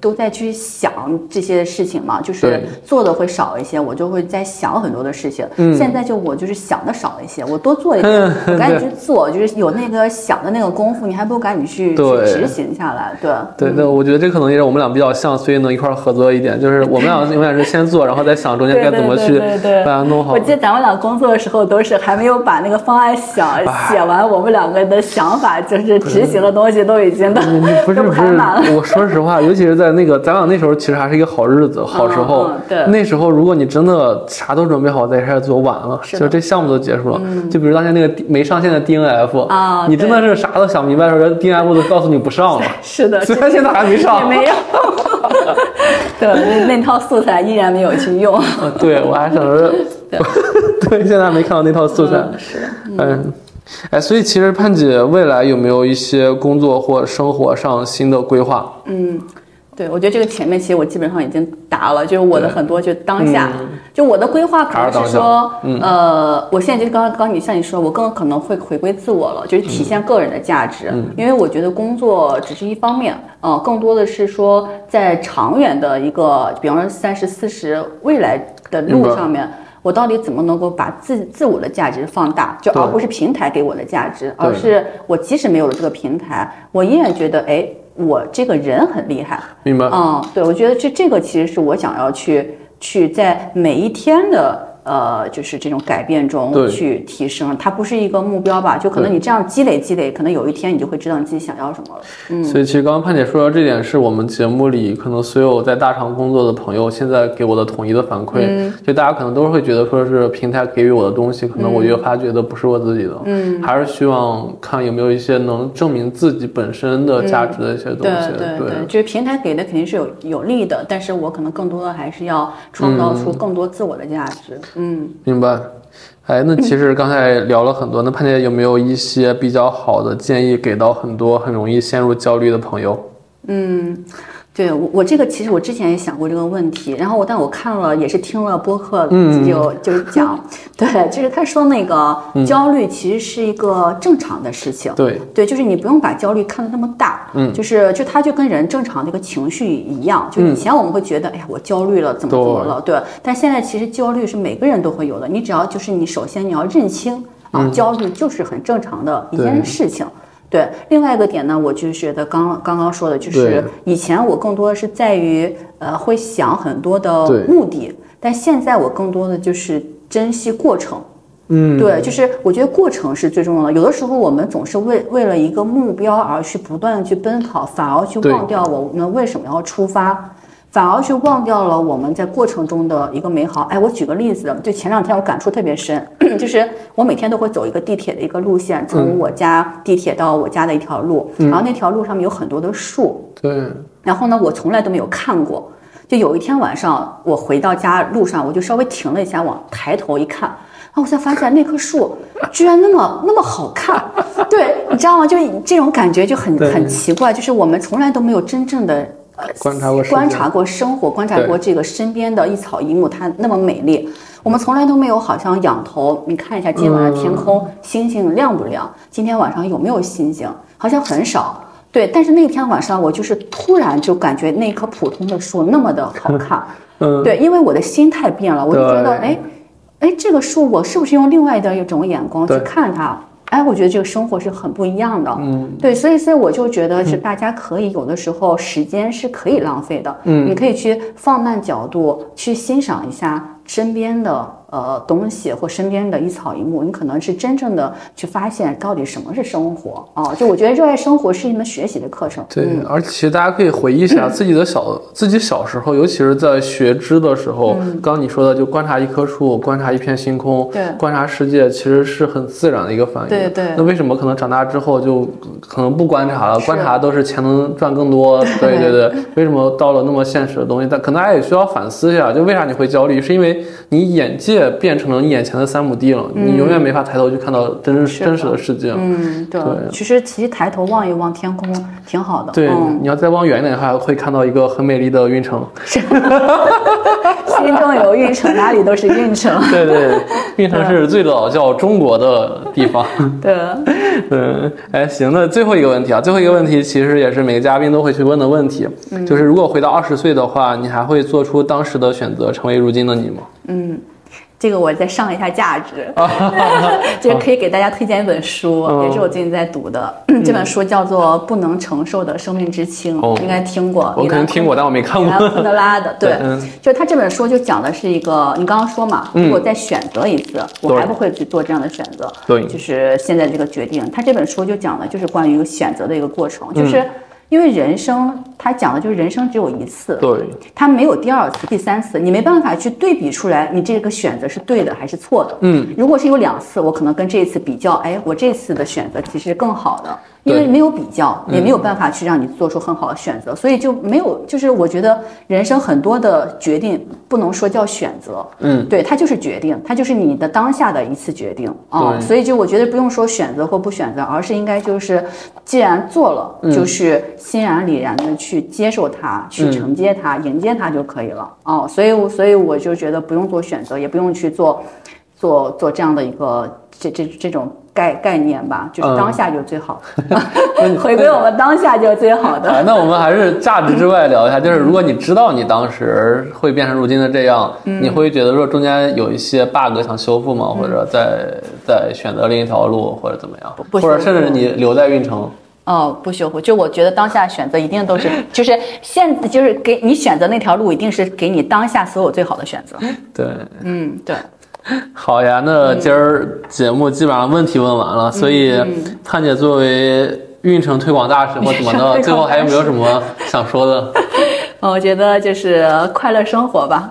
都在去想这些事情嘛，就是做的会少一些，我就会在想很多的事情。现在就我就是想的少一些，我多做一点，我赶紧去做，就是有那个想的那个功夫，你还不如赶紧去去执行下来。对对对，我觉得这可能也是我们俩比较像，所以能一块合作一点，就是 [laughs] 我们俩永远是先做，然后再想中间该怎么去把它弄好。我记得咱们俩工作的时候都是还没有把那个方案想写完，我们两个的想法就是执行的东西都已经都都排满了。我说实话，尤其是。在那个，咱俩那时候其实还是一个好日子、好时候。对，那时候如果你真的啥都准备好再开始做，晚了，就这项目都结束了。就比如当年那个没上线的 DNF 啊，你真的是啥都想明白的时候，DNF 都告诉你不上了。[laughs] 是的，虽然现在还没上，也没有。[laughs] 对，那那套素材依然没有去用。对，我还想着，[laughs] 对，现在还没看到那套素材。是，嗯。哎，所以其实盼姐未来有没有一些工作或生活上新的规划？嗯，对，我觉得这个前面其实我基本上已经答了，就是我的很多就当下，就我的规划可能是说，呃，我现在就刚刚你像你说，我更可能会回归自我了，就是体现个人的价值，因为我觉得工作只是一方面，呃，更多的是说在长远的一个，比方说三十四十未来的路上面。我到底怎么能够把自自我的价值放大？就而不是平台给我的价值，而是我即使没有了这个平台，我依然觉得，哎，我这个人很厉害。明白？嗯，对，我觉得这这个其实是我想要去去在每一天的。呃，就是这种改变中去提升，它不是一个目标吧？就可能你这样积累积累，可能有一天你就会知道你自己想要什么了。嗯，所以其实刚刚潘姐说到这点，是我们节目里可能所有在大厂工作的朋友现在给我的统一的反馈。就大家可能都会觉得说是平台给予我的东西，可能我越发觉得不是我自己的。嗯，还是希望看有没有一些能证明自己本身的价值的一些东西。对对对，就是平台给的肯定是有有利的，但是我可能更多的还是要创造出更多自我的价值。嗯，明白。哎，那其实刚才聊了很多，那潘姐有没有一些比较好的建议给到很多很容易陷入焦虑的朋友？嗯。对我，我这个其实我之前也想过这个问题，然后我但我看了也是听了播客，就就讲，[laughs] 对，就是他说那个焦虑其实是一个正常的事情，对。对，就是你不用把焦虑看得那么大，嗯，就是就他就跟人正常的一个情绪一样，就以前我们会觉得，哎呀，我焦虑了，怎么怎么了，对，但现在其实焦虑是每个人都会有的，你只要就是你首先你要认清啊，焦虑就是很正常的一件事情。对，另外一个点呢，我就觉得刚刚刚说的，就是以前我更多的是在于呃会想很多的目的，但现在我更多的就是珍惜过程。嗯，对，就是我觉得过程是最重要的。有的时候我们总是为为了一个目标而去不断的去奔跑，反而去忘掉我们为什么要出发。反而去忘掉了我们在过程中的一个美好。哎，我举个例子，就前两天我感触特别深，[coughs] 就是我每天都会走一个地铁的一个路线，从我家地铁到我家的一条路，然后那条路上面有很多的树，对，然后呢，我从来都没有看过。就有一天晚上，我回到家路上，我就稍微停了一下，往抬头一看，然后我才发现那棵树居然那么那么好看。[laughs] 对，你知道吗？就这种感觉就很很奇怪，就是我们从来都没有真正的观察过观察过生活，观察过这个身边的一草一木，它那么美丽。我们从来都没有好像仰头，你看一下今晚的天空，星星亮不亮？今天晚上有没有星星？好像很少。对，但是那天晚上我就是突然就感觉那棵普通的树那么的好看，[laughs] 嗯，对，因为我的心态变了，我就觉得，哎，哎，这个树我是不是用另外的一种眼光去看它？哎，我觉得这个生活是很不一样的，嗯，对，所以所以我就觉得是大家可以有的时候时间是可以浪费的，嗯，你可以去放慢角度去欣赏一下身边的。呃，东西或身边的一草一木，你可能是真正的去发现到底什么是生活啊！就我觉得热爱生活是一门学习的课程。对，而且大家可以回忆一下 [clears throat] 自己的小自己小时候，尤其是在学知的时候，刚你说的就观察一棵树，观察一片星空，对，观察世界，其实是很自然的一个反应。对对。那为什么可能长大之后就可能不观察了？观察都是钱能赚更多。[laughs] 对对对。为什么到了那么现实的东西？但可能大家也需要反思一下，就为啥你会焦虑？是因为你眼界。变成了你眼前的三亩地了，你永远没法抬头去看到真真真实的世界。嗯，对。其实其实抬头望一望天空挺好的。对，你要再望远一点的话，会看到一个很美丽的运城。[laughs] 心中有运城，哪里都是运城。[laughs] 对对，[laughs] 运城是最早叫中国的地方。对，嗯，哎，行，那最后一个问题啊，最后一个问题其实也是每个嘉宾都会去问的问题，就是如果回到二十岁的话，你还会做出当时的选择，成为如今的你吗？嗯。这个我再上一下价值，[laughs] 就是可以给大家推荐一本书，也是我最近在读的。这本书叫做《不能承受的生命之轻》，应该听过。我可能听过，但我没看过。昆德拉的，[laughs] 对，就他这本书就讲的是一个，你刚刚说嘛，如果再选择一次，我还不会去做这样的选择。对，就是现在这个决定。他这本书就讲的就是关于一个选择的一个过程，就是。因为人生，他讲的就是人生只有一次，对，他没有第二次、第三次，你没办法去对比出来，你这个选择是对的还是错的。嗯，如果是有两次，我可能跟这一次比较，哎，我这次的选择其实更好的。因为没有比较，也没有办法去让你做出很好的选择，所以就没有。就是我觉得人生很多的决定不能说叫选择，嗯，对，它就是决定，它就是你的当下的一次决定啊。所以就我觉得不用说选择或不选择，而是应该就是，既然做了，就是欣然理然的去接受它，去承接它，迎接它就可以了啊。所以，所以我就觉得不用做选择，也不用去做，做做这样的一个这这这种。概概念吧，就是当下就最好 [laughs] [laughs] 回归我们当下就是最好的。那我们还是价值之外 [laughs] 聊一下，就是如果你知道你当时会变成如今的这样，你会觉得说中间有一些 bug 想修复吗？或者再再选择另一条路，或者怎么样？或者甚至你留在运城？哦，不修复。就我觉得当下选择一定都是，就是现就是给你选择那条路，一定是给你当下所有最好的选择。对，嗯，对。[laughs] 好呀，那今儿节目基本上问题问完了，所以盼姐作为运城推广大使 [laughs] 或怎么的，最后还有没有什么想说的？[laughs] 我觉得就是快乐生活吧。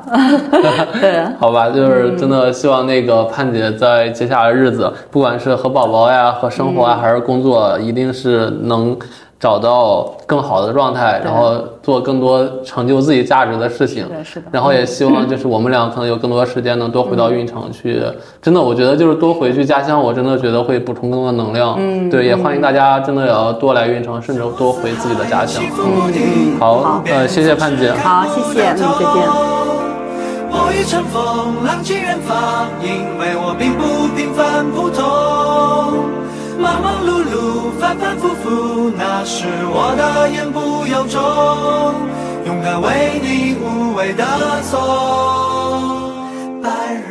对，好吧，就是真的希望那个盼姐在接下来日子，不管是和宝宝呀、和生活啊，还是工作，一定是能。找到更好的状态，然后做更多成就自己价值的事情。是的。然后也希望就是我们俩可能有更多时间，能多回到运城去。真的，我觉得就是多回去家乡，我真的觉得会补充更多能量。嗯。对，也欢迎大家真的也要多来运城，甚至多回自己的家乡。嗯。好，呃，谢谢盼姐。好，谢谢，嗯，再见。忙忙碌碌，反反复复，那是我的言不由衷。勇敢为你无畏的错，白日。